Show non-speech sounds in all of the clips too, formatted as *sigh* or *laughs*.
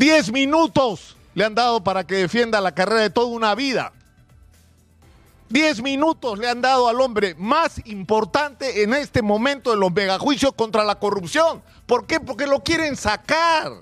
Diez minutos le han dado para que defienda la carrera de toda una vida. Diez minutos le han dado al hombre más importante en este momento de los megajuicios contra la corrupción. ¿Por qué? Porque lo quieren sacar.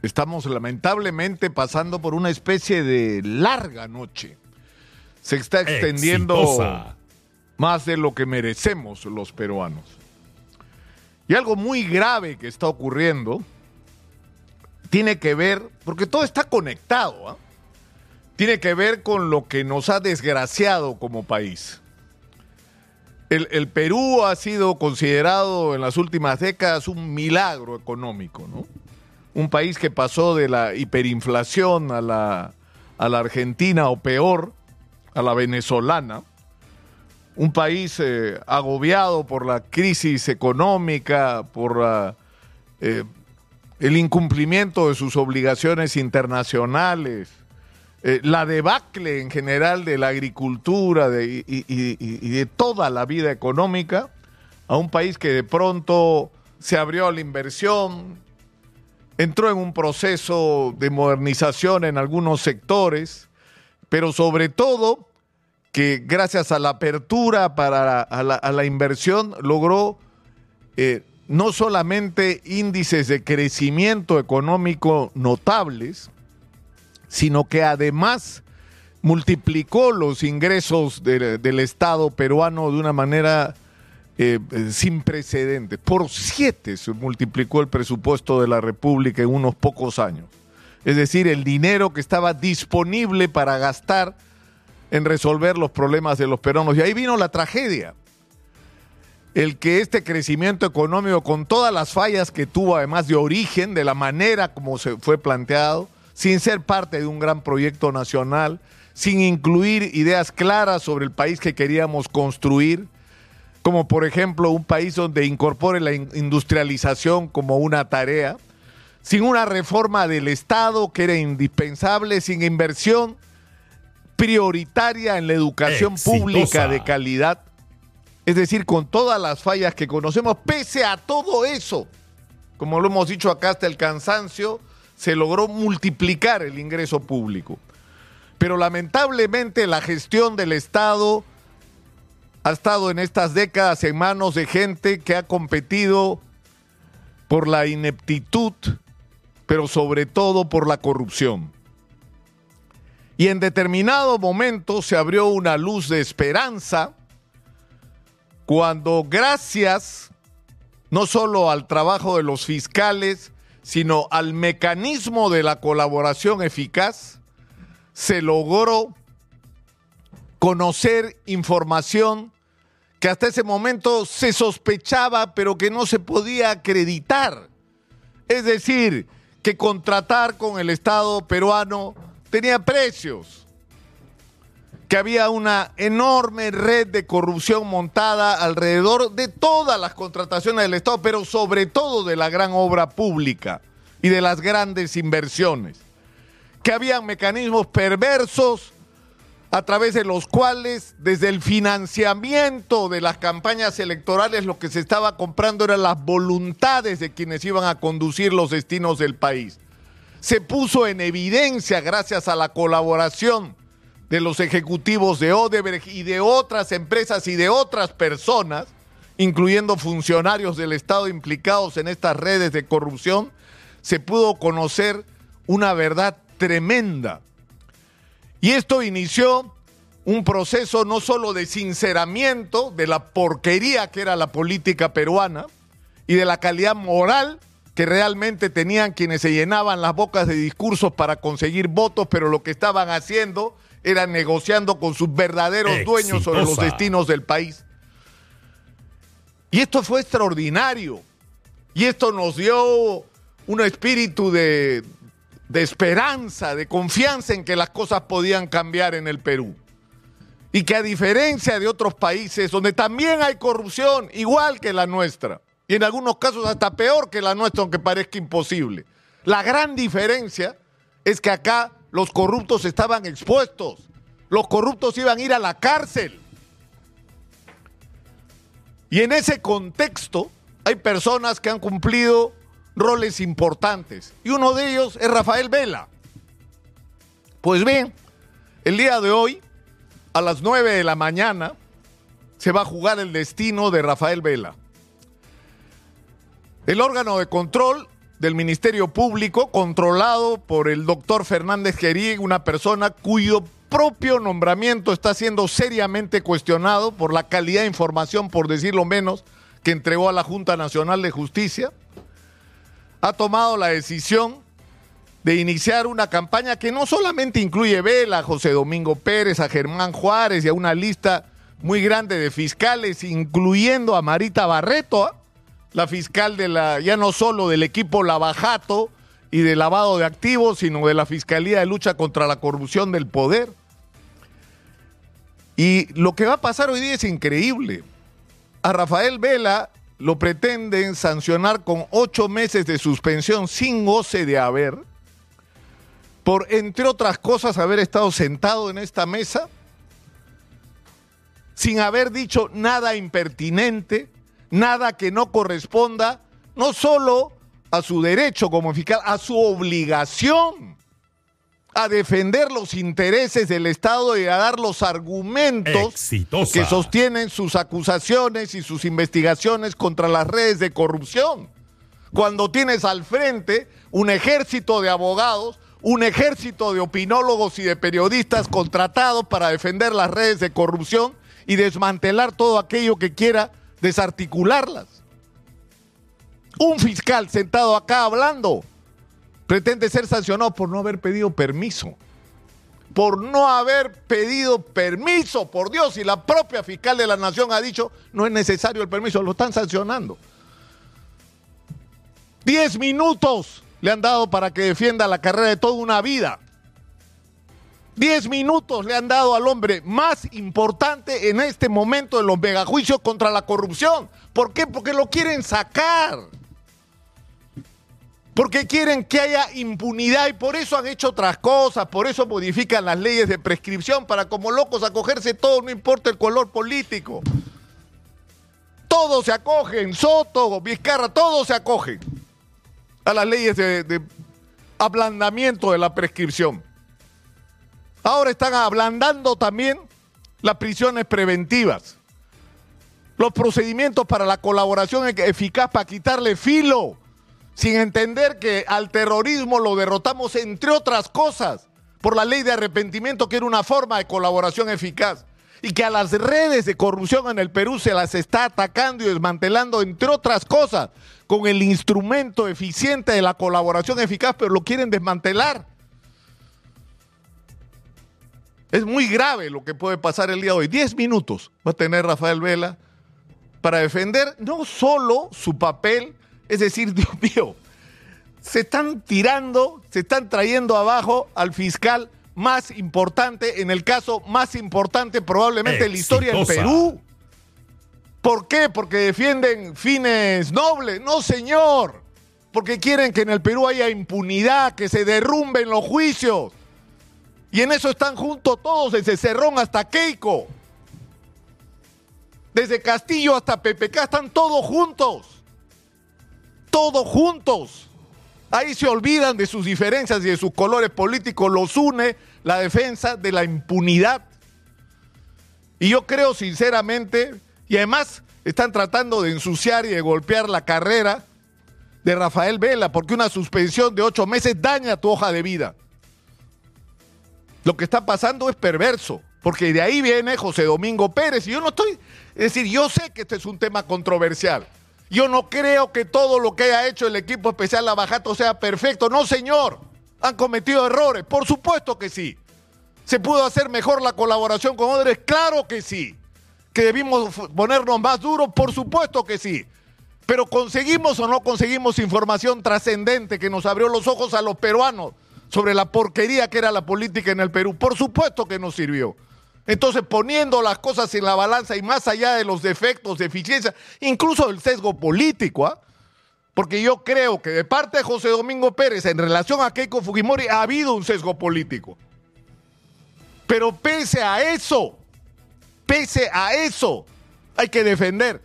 Estamos lamentablemente pasando por una especie de larga noche. Se está extendiendo Exitosa. más de lo que merecemos los peruanos. Y algo muy grave que está ocurriendo tiene que ver, porque todo está conectado, ¿ah? tiene que ver con lo que nos ha desgraciado como país. El, el Perú ha sido considerado en las últimas décadas un milagro económico, ¿no? Un país que pasó de la hiperinflación a la, a la Argentina o peor, a la venezolana. Un país eh, agobiado por la crisis económica, por eh, el incumplimiento de sus obligaciones internacionales, eh, la debacle en general de la agricultura de- y de toda la vida económica, a un país que de pronto se abrió a la inversión, entró en un proceso de modernización en algunos sectores, pero sobre todo que gracias a la apertura para a la, inversión logró eh, no solamente índices de crecimiento económico notables, sino que además multiplicó los ingresos de- del Estado peruano de una manera eh, sin precedentes. Por siete se multiplicó el presupuesto de la República en unos pocos años. Es decir, el dinero que estaba disponible para gastar en resolver los problemas de los peruanos. Y ahí vino la tragedia. El que este crecimiento económico, con todas las fallas que tuvo, además de origen, de la manera como se fue planteado, sin ser parte de un gran proyecto nacional, sin incluir ideas claras sobre el país que queríamos construir, como por ejemplo un país donde incorpore la in- industrialización como una tarea, sin una reforma del Estado que era indispensable, sin inversión prioritaria en la educación Exitosa. pública de calidad, es decir, con todas las fallas que conocemos, pese a todo eso, como lo hemos dicho acá hasta el cansancio, se logró multiplicar el ingreso público. Pero lamentablemente la gestión del Estado ha estado en estas décadas en manos de gente que ha competido por la ineptitud, pero sobre todo por la corrupción. Y en determinado momento se abrió una luz de esperanza cuando gracias no solo al trabajo de los fiscales, sino al mecanismo de la colaboración eficaz, se logró conocer información que hasta ese momento se sospechaba, pero que no se podía acreditar. Es decir, que contratar con el Estado peruano tenía precios, que había una enorme red de corrupción montada alrededor de todas las contrataciones del Estado, pero sobre todo de la gran obra pública y de las grandes inversiones, que había mecanismos perversos a través de los cuales desde el financiamiento de las campañas electorales lo que se estaba comprando eran las voluntades de quienes iban a conducir los destinos del país. Se puso en evidencia gracias a la colaboración de los ejecutivos de Odebrecht y de otras empresas y de otras personas, incluyendo funcionarios del Estado implicados en estas redes de corrupción, se pudo conocer una verdad tremenda. Y esto inició un proceso no solo de sinceramiento de la porquería que era la política peruana y de la calidad moral que realmente tenían quienes se llenaban las bocas de discursos para conseguir votos, pero lo que estaban haciendo era negociando con sus verdaderos dueños sobre los destinos del país. Y esto fue extraordinario. Y esto nos dio un espíritu de, de esperanza, de confianza en que las cosas podían cambiar en el Perú. Y que a diferencia de otros países donde también hay corrupción, igual que la nuestra, y en algunos casos hasta peor que la nuestra, aunque parezca imposible, la gran diferencia es que acá los corruptos estaban expuestos, los corruptos iban a ir a la cárcel. Y en ese contexto hay personas que han cumplido roles importantes y uno de ellos es Rafael Vela. Pues bien, el día de hoy, a las 9 de la mañana, se va a jugar el destino de Rafael Vela. El órgano de control del Ministerio Público, controlado por el doctor Fernández Gerí, una persona cuyo propio nombramiento está siendo seriamente cuestionado por la calidad de información, por decirlo menos, que entregó a la Junta Nacional de Justicia, ha tomado la decisión de iniciar una campaña que no solamente incluye Vela, a José Domingo Pérez, a Germán Juárez y a una lista muy grande de fiscales, incluyendo a Marita Barreto, ¿ah? La fiscal de la, ya no solo del equipo Lavajato y de lavado de activos, sino de la Fiscalía de Lucha contra la Corrupción del Poder. Y lo que va a pasar hoy día es increíble. A Rafael Vela lo pretenden sancionar con ocho meses de suspensión sin goce de haber, por, entre otras cosas, haber estado sentado en esta mesa sin haber dicho nada impertinente, nada que no corresponda, no solo a su derecho como fiscal, a su obligación a defender los intereses del Estado y a dar los argumentos Exitosa. que sostienen sus acusaciones y sus investigaciones contra las redes de corrupción. Cuando tienes al frente un ejército de abogados, un ejército de opinólogos y de periodistas contratados para defender las redes de corrupción y desmantelar todo aquello que quiera desarticularlas. Un fiscal sentado acá hablando pretende ser sancionado por no haber pedido permiso. Por no haber pedido permiso, por Dios, y la propia fiscal de la nación ha dicho, no es necesario el permiso, lo están sancionando. Diez minutos le han dado para que defienda la carrera de toda una vida. Diez minutos le han dado al hombre más importante en este momento de los megajuicios contra la corrupción. ¿Por qué? Porque lo quieren sacar. Porque quieren que haya impunidad y por eso han hecho otras cosas, por eso modifican las leyes de prescripción para como locos acogerse todo, no importa el color político. Todos se acogen, Soto, Vizcarra, todos se acogen a las leyes de, de ablandamiento de la prescripción. Ahora están ablandando también las prisiones preventivas, los procedimientos para la colaboración eficaz para quitarle filo sin entender que al terrorismo lo derrotamos, entre otras cosas, por la ley de arrepentimiento, que era una forma de colaboración eficaz, y que a las redes de corrupción en el Perú se las está atacando y desmantelando, entre otras cosas, con el instrumento eficiente de la colaboración eficaz, pero lo quieren desmantelar. Es muy grave lo que puede pasar el día de hoy. Diez minutos va a tener Rafael Vela para defender no solo su papel, es decir, *laughs* Dios mío, se están tirando, se están trayendo abajo al fiscal más importante, en el caso más importante probablemente en la historia del. Perú. ¿Por qué? Porque defienden fines nobles. No, señor. Porque quieren que en el Perú haya impunidad, que se derrumben los juicios. Y en eso están juntos todos, desde Cerrón hasta Keiko. Desde Castillo hasta PPK, están todos juntos todos juntos. Ahí se olvidan de sus diferencias y de sus colores políticos, los une la defensa de la impunidad. Y yo creo sinceramente, y además están tratando de ensuciar y de golpear la carrera de Rafael Vela, porque una suspensión de ocho meses daña tu hoja de vida. Lo que está pasando es perverso, porque de ahí viene José Domingo Pérez. Y yo no estoy, es decir, yo sé que este es un tema controversial. Yo no creo que todo lo que haya hecho el equipo especial Lavajato sea perfecto. No, señor. Han cometido errores. Por supuesto que sí. ¿Se pudo hacer mejor la colaboración con Odres? Claro que sí. ¿Que debimos ponernos más duros? Por supuesto que sí. Pero ¿conseguimos o no conseguimos información trascendente que nos abrió los ojos a los peruanos sobre la porquería que era la política en el Perú? Por supuesto que nos sirvió. Entonces, poniendo las cosas en la balanza y más allá de los defectos, deficiencias, incluso del sesgo político, ¿ah? porque yo creo que de parte de José Domingo Pérez en relación a Keiko Fujimori ha habido un sesgo político. Pero pese a eso, pese a eso, hay que defender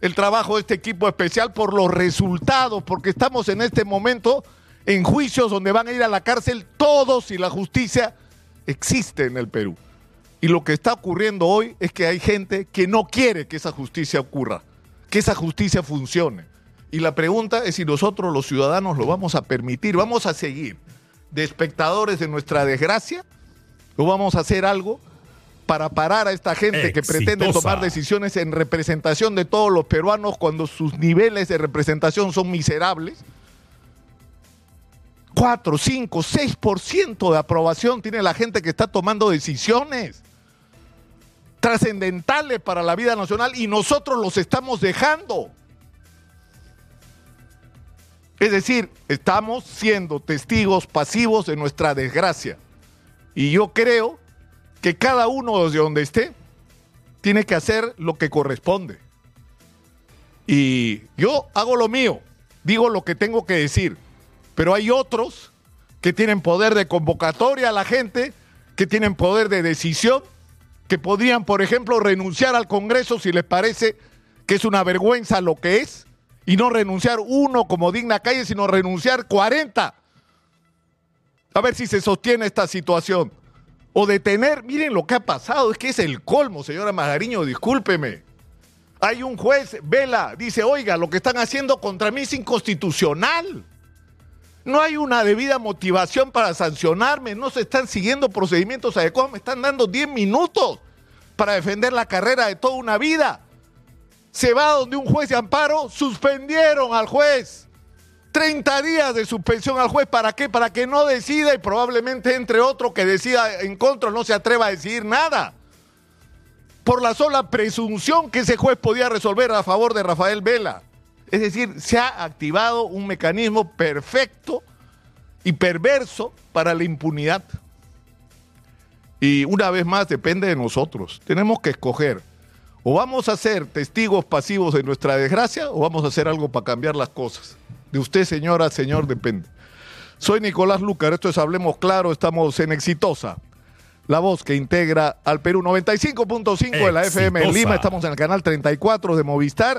el trabajo de este equipo especial por los resultados, porque estamos en este momento en juicios donde van a ir a la cárcel todos y la justicia existe en el Perú. Y lo que está ocurriendo hoy es que hay gente que no quiere que esa justicia ocurra, que esa justicia funcione. Y la pregunta es si nosotros los ciudadanos lo vamos a permitir, vamos a seguir de espectadores de nuestra desgracia o vamos a hacer algo para parar a esta gente que pretende tomar decisiones en representación de todos los peruanos cuando sus niveles de representación son miserables. 4, 5, 6% de aprobación tiene la gente que está tomando decisiones trascendentales para la vida nacional y nosotros los estamos dejando. Es decir, estamos siendo testigos pasivos de nuestra desgracia. Y yo creo que cada uno desde donde esté tiene que hacer lo que corresponde. Y yo hago lo mío, digo lo que tengo que decir, pero hay otros que tienen poder de convocatoria a la gente, que tienen poder de decisión, que podrían, por ejemplo, renunciar al Congreso si les parece que es una vergüenza lo que es, y no renunciar uno como digna calle, sino renunciar 40. A ver si se sostiene esta situación o detener. Miren lo que ha pasado, es que es el colmo, señora Magariño, discúlpeme. Hay un juez, Vela, dice, oiga, lo que están haciendo contra mí es inconstitucional. No hay una debida motivación para sancionarme, no se están siguiendo procedimientos adecuados, me están dando 10 minutos para defender la carrera de toda una vida. Se va donde un juez de amparo, suspendieron al juez. 30 días de suspensión al juez. ¿Para qué? Para que no decida y probablemente entre otro que decida en contra no se atreva a decir nada. Por la sola presunción que ese juez podía resolver a favor de Rafael Vela. Es decir, se ha activado un mecanismo perfecto y perverso para la impunidad. Y una vez más depende de nosotros. Tenemos que escoger. O vamos a ser testigos pasivos de nuestra desgracia o vamos a hacer algo para cambiar las cosas. De usted, señora, señor, depende. Soy Nicolás Lucar, esto es Hablemos Claro, estamos en Exitosa. La voz que integra al Perú 95.5 de la FM en Lima, estamos en el canal 34 de Movistar